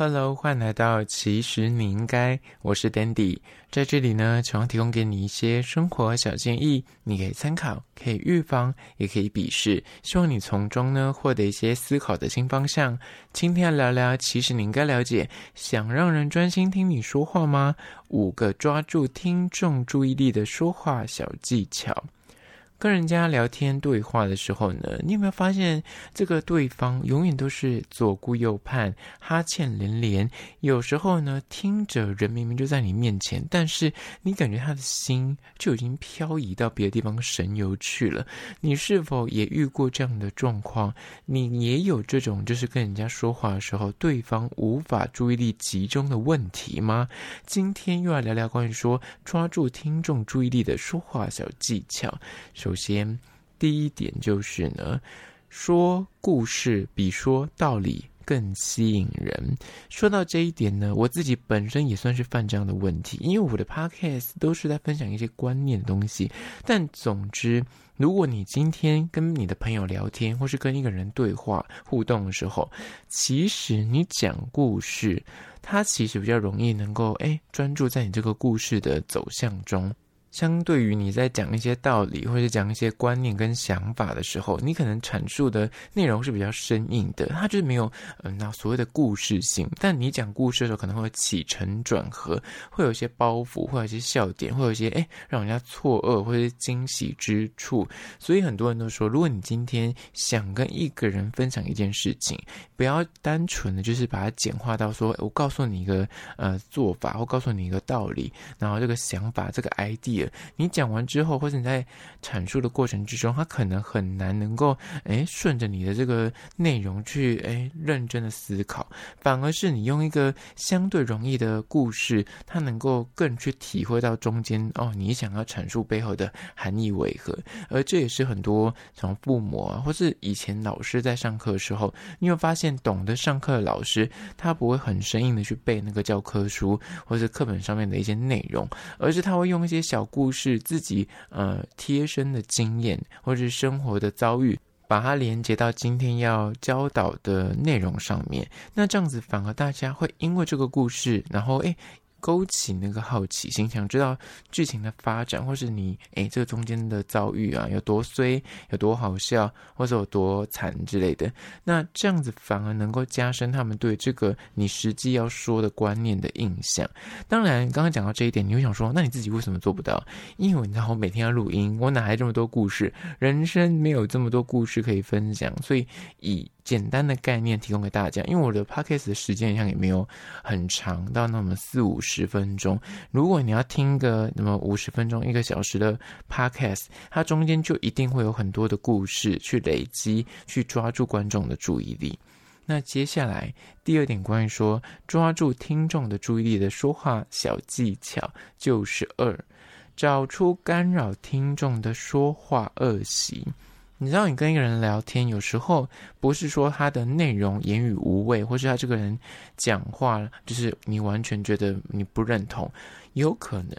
Hello，欢迎来到其实你应该，我是 Dandy，在这里呢，希望提供给你一些生活小建议，你可以参考，可以预防，也可以鄙视，希望你从中呢获得一些思考的新方向。今天要聊聊，其实你应该了解，想让人专心听你说话吗？五个抓住听众注意力的说话小技巧。跟人家聊天对话的时候呢，你有没有发现这个对方永远都是左顾右盼、哈欠连连？有时候呢，听着人明明就在你面前，但是你感觉他的心就已经漂移到别的地方神游去了。你是否也遇过这样的状况？你也有这种就是跟人家说话的时候，对方无法注意力集中的问题吗？今天又要聊聊关于说抓住听众注意力的说话小技巧。首先，第一点就是呢，说故事比说道理更吸引人。说到这一点呢，我自己本身也算是犯这样的问题，因为我的 podcast 都是在分享一些观念的东西。但总之，如果你今天跟你的朋友聊天，或是跟一个人对话互动的时候，其实你讲故事，他其实比较容易能够诶专注在你这个故事的走向中。相对于你在讲一些道理或者讲一些观念跟想法的时候，你可能阐述的内容是比较生硬的，它就是没有嗯那所谓的故事性。但你讲故事的时候，可能会起承转合，会有一些包袱，会有一些笑点，会有一些诶让人家错愕或者惊喜之处。所以很多人都说，如果你今天想跟一个人分享一件事情，不要单纯的就是把它简化到说，我告诉你一个呃做法，或告诉你一个道理，然后这个想法这个 idea。你讲完之后，或者你在阐述的过程之中，他可能很难能够诶顺着你的这个内容去诶认真的思考，反而是你用一个相对容易的故事，他能够更去体会到中间哦，你想要阐述背后的含义为何。而这也是很多从父母啊，或是以前老师在上课的时候，你会发现懂得上课的老师，他不会很生硬的去背那个教科书或是课本上面的一些内容，而是他会用一些小故事自己呃贴身的经验或是生活的遭遇，把它连接到今天要教导的内容上面。那这样子反而大家会因为这个故事，然后诶。勾起那个好奇心，想知道剧情的发展，或是你诶这个中间的遭遇啊，有多衰，有多好笑，或者有多惨之类的。那这样子反而能够加深他们对这个你实际要说的观念的印象。当然，刚刚讲到这一点，你会想说，那你自己为什么做不到？因为你知道，我每天要录音，我哪来这么多故事？人生没有这么多故事可以分享，所以以。简单的概念提供给大家，因为我的 podcast 的时间好像也没有很长，到那么四五十分钟。如果你要听个那么五十分钟、一个小时的 podcast，它中间就一定会有很多的故事去累积，去抓住观众的注意力。那接下来第二点，关于说抓住听众的注意力的说话小技巧，就是二，找出干扰听众的说话恶习。你知道，你跟一个人聊天，有时候不是说他的内容言语无味，或是他这个人讲话就是你完全觉得你不认同，有可能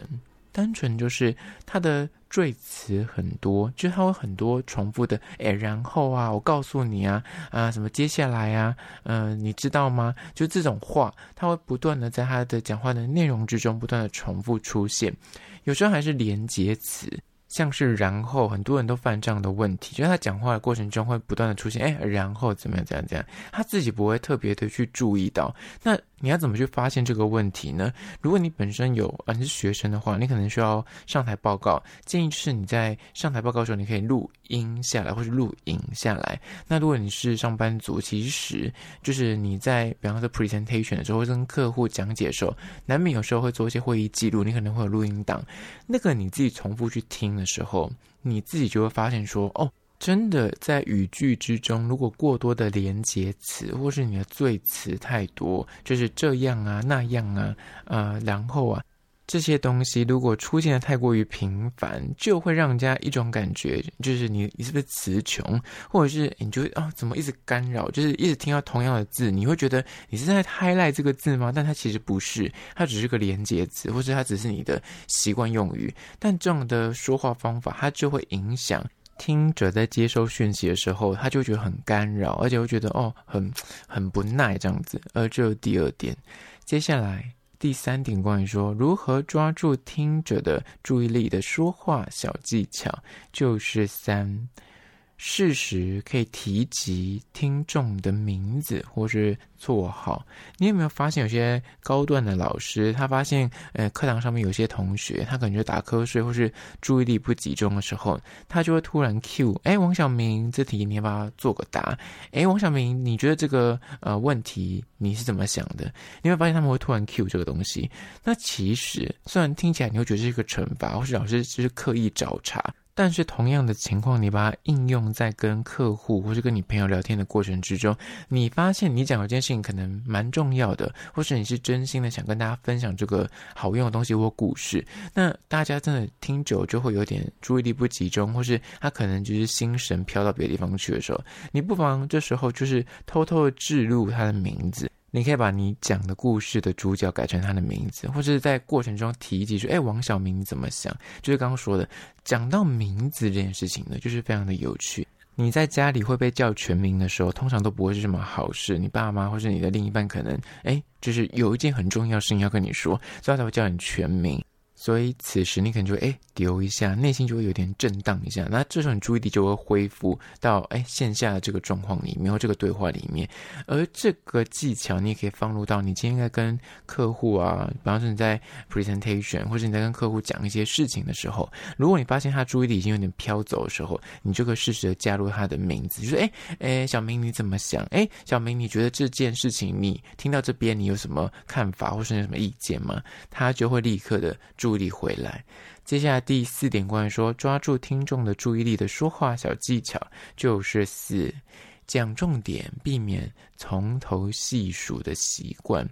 单纯就是他的赘词很多，就他会很多重复的，诶，然后啊，我告诉你啊，啊，什么接下来啊，嗯、你知道吗？就这种话，他会不断的在他的讲话的内容之中不断的重复出现，有时候还是连结词。像是然后，很多人都犯这样的问题，就是他讲话的过程中会不断的出现，哎，然后怎么样，怎样，怎样，他自己不会特别的去注意到。那你要怎么去发现这个问题呢？如果你本身有啊，你是学生的话，你可能需要上台报告，建议就是你在上台报告的时候，你可以录音下来或是录影下来。那如果你是上班族，其实就是你在比方说 presentation 的时候，或跟客户讲解的时候，难免有时候会做一些会议记录，你可能会有录音档，那个你自己重复去听。的时候，你自己就会发现说，哦，真的在语句之中，如果过多的连接词，或是你的赘词太多，就是这样啊、那样啊、啊，然后啊。这些东西如果出现的太过于频繁，就会让人家一种感觉，就是你你是不是词穷，或者是你就啊怎么一直干扰，就是一直听到同样的字，你会觉得你是在 highlight 这个字吗？但它其实不是，它只是个连接词，或者它只是你的习惯用语。但这样的说话方法，它就会影响听者在接收讯息的时候，他就觉得很干扰，而且会觉得哦，很很不耐这样子。而这是第二点，接下来第三点，关于说如何抓住听者的注意力的说话小技巧，就是三。适时可以提及听众的名字或是绰号。你有没有发现，有些高段的老师，他发现，呃，课堂上面有些同学，他可能就打瞌睡或是注意力不集中的时候，他就会突然 cue，哎，王小明，这题你要不要做个答？哎，王小明，你觉得这个呃问题你是怎么想的？你会发现他们会突然 cue 这个东西。那其实虽然听起来你会觉得是一个惩罚，或是老师只是刻意找茬。但是同样的情况，你把它应用在跟客户或是跟你朋友聊天的过程之中，你发现你讲的这件事情可能蛮重要的，或是你是真心的想跟大家分享这个好用的东西或故事，那大家真的听久就会有点注意力不集中，或是他可能就是心神飘到别的地方去的时候，你不妨这时候就是偷偷的置入他的名字。你可以把你讲的故事的主角改成他的名字，或者是在过程中提及说：“哎，王小明你怎么想？”就是刚刚说的，讲到名字这件事情呢，就是非常的有趣。你在家里会被叫全名的时候，通常都不会是什么好事。你爸妈或是你的另一半可能，哎，就是有一件很重要的事情要跟你说，所以他才会叫你全名。所以此时你可能就会哎丢一下，内心就会有点震荡一下。那这时候你注意力就会恢复到哎线下的这个状况里面或这个对话里面。而这个技巧你也可以放入到你今天在跟客户啊，比方说你在 presentation 或者你在跟客户讲一些事情的时候，如果你发现他注意力已经有点飘走的时候，你就可以适时的加入他的名字，就说哎哎小明你怎么想？哎小明你觉得这件事情你听到这边你有什么看法或是你有什么意见吗？他就会立刻的注。注意力回来。接下来第四点，关于说抓住听众的注意力的说话小技巧，就是四。讲重点，避免从头细数的习惯。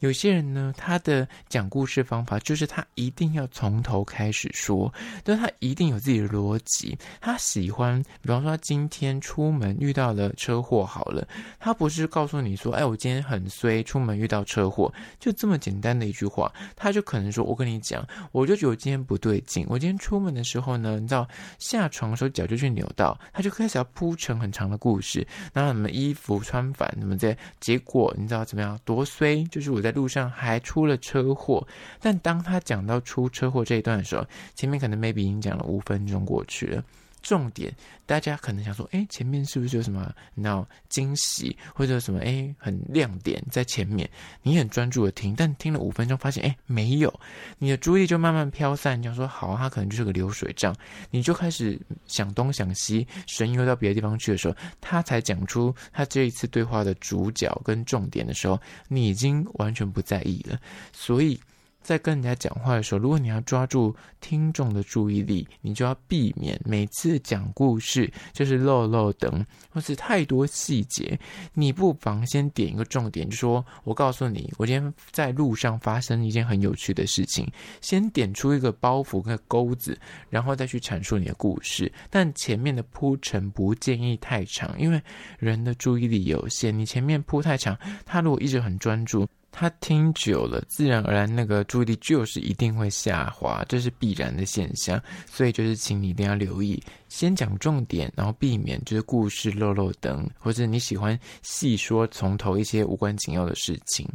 有些人呢，他的讲故事方法就是他一定要从头开始说，但他一定有自己的逻辑。他喜欢，比方说他今天出门遇到了车祸，好了，他不是告诉你说，哎，我今天很衰，出门遇到车祸，就这么简单的一句话，他就可能说，我跟你讲，我就觉得今天不对劲，我今天出门的时候呢，你知道下床的时候脚就去扭到，他就开始要铺成很长的故事。然后什么衣服穿反，什么这结果你知道怎么样？多衰，就是我在路上还出了车祸。但当他讲到出车祸这一段的时候，前面可能 maybe 已经讲了五分钟过去了。重点，大家可能想说，哎，前面是不是有什么你知道惊喜，或者什么哎很亮点在前面？你很专注的听，但听了五分钟，发现哎没有，你的注意力就慢慢飘散。你想说好，他可能就是个流水账，你就开始想东想西，神游到别的地方去的时候，他才讲出他这一次对话的主角跟重点的时候，你已经完全不在意了，所以。在跟人家讲话的时候，如果你要抓住听众的注意力，你就要避免每次讲故事就是漏漏等，或是太多细节。你不妨先点一个重点，就说我告诉你，我今天在路上发生一件很有趣的事情，先点出一个包袱跟钩子，然后再去阐述你的故事。但前面的铺陈不建议太长，因为人的注意力有限，你前面铺太长，他如果一直很专注。他听久了，自然而然那个注意力就是一定会下滑，这是必然的现象。所以就是，请你一定要留意，先讲重点，然后避免就是故事漏漏等，或者你喜欢细说从头一些无关紧要的事情。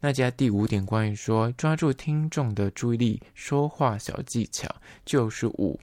那接下来第五点，关于说抓住听众的注意力，说话小技巧就是五。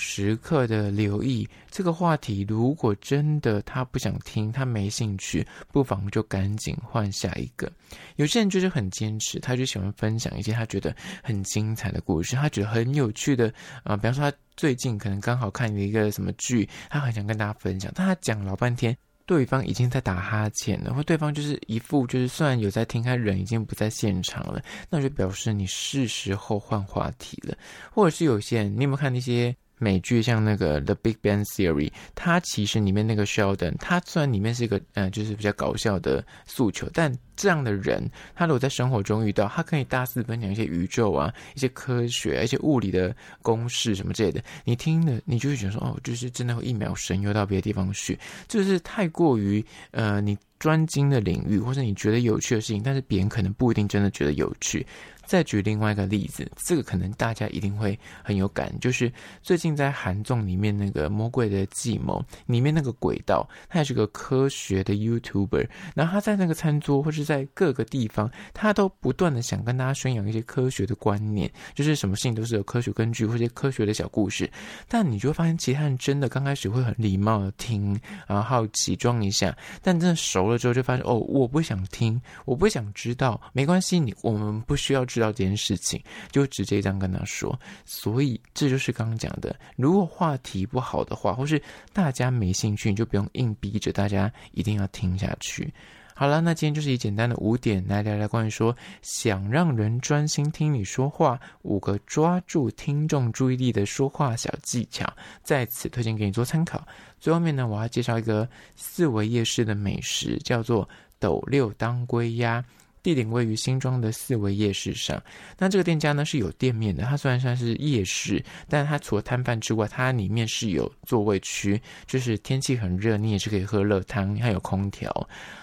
时刻的留意这个话题，如果真的他不想听，他没兴趣，不妨就赶紧换下一个。有些人就是很坚持，他就喜欢分享一些他觉得很精彩的故事，他觉得很有趣的啊、比方说他最近可能刚好看了一个什么剧，他很想跟大家分享，但他讲老半天，对方已经在打哈欠了，或对方就是一副就是虽然有在听，他人已经不在现场了，那就表示你是时候换话题了，或者是有些人，你有没有看那些？美剧像那个《The Big Bang Theory》，它其实里面那个 Sheldon，他虽然里面是一个嗯、呃，就是比较搞笑的诉求，但这样的人，他如果在生活中遇到，他可以大肆分享一些宇宙啊、一些科学、一些物理的公式什么之类的，你听了，你就会觉得说，哦，就是真的会一秒神游到别的地方去，就是太过于呃，你专精的领域，或者你觉得有趣的事情，但是别人可能不一定真的觉得有趣。再举另外一个例子，这个可能大家一定会很有感，就是最近在韩综里面那个《魔鬼的计谋》里面那个轨道，他也是个科学的 YouTuber，然后他在那个餐桌或是在各个地方，他都不断的想跟大家宣扬一些科学的观念，就是什么事情都是有科学根据或者科学的小故事。但你就会发现，其他人真的刚开始会很礼貌的听，然后好奇装一下，但真的熟了之后就发现，哦，我不想听，我不想知道，没关系，你我们不需要知。知道这件事情，就直接这样跟他说。所以这就是刚刚讲的，如果话题不好的话，或是大家没兴趣，你就不用硬逼着大家一定要听下去。好了，那今天就是以简单的五点来聊聊关于说想让人专心听你说话，五个抓住听众注意力的说话小技巧，在此推荐给你做参考。最后面呢，我要介绍一个四维夜市的美食，叫做斗六当归鸭。地点位于新庄的四维夜市上。那这个店家呢是有店面的，它虽然算是夜市，但它除了摊贩之外，它里面是有座位区，就是天气很热，你也是可以喝热汤，还有空调。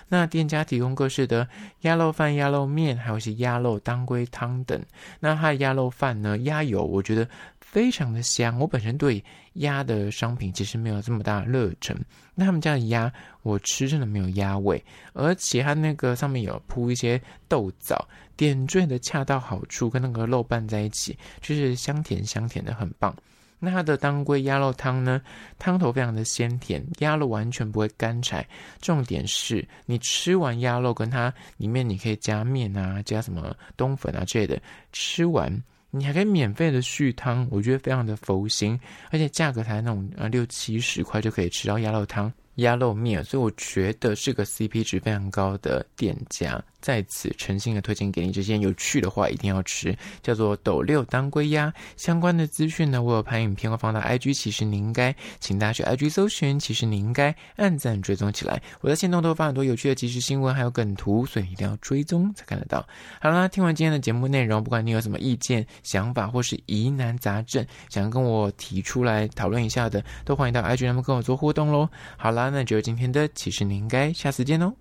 那店家提供各式的鸭肉饭、鸭肉面，还有一些鸭肉当归汤等。那它的鸭肉饭呢，鸭油我觉得非常的香。我本身对鸭的商品其实没有这么大的热忱，那他们家的鸭我吃真的没有鸭味，而且它那个上面有铺一些豆枣，点缀的恰到好处，跟那个肉拌在一起，就是香甜香甜的，很棒。那它的当归鸭肉汤呢，汤头非常的鲜甜，鸭肉完全不会干柴。重点是你吃完鸭肉，跟它里面你可以加面啊，加什么冬粉啊之类的，吃完你还可以免费的续汤，我觉得非常的佛心，而且价格才那种呃六七十块就可以吃到鸭肉汤、鸭肉面，所以我觉得是个 CP 值非常高的店家。在此诚心的推荐给你，这些有趣的话一定要吃，叫做斗六当归鸭。相关的资讯呢，我有拍影片会放到 IG，其实你应该，请大家去 IG 搜寻，其实你应该按赞追踪起来。我在线动都发很多有趣的即时新闻，还有梗图，所以一定要追踪才看得到。好啦，听完今天的节目内容，不管你有什么意见、想法或是疑难杂症，想跟我提出来讨论一下的，都欢迎到 IG 那边跟我做互动喽。好啦，那就是今天的，其实你应该，下次见哦。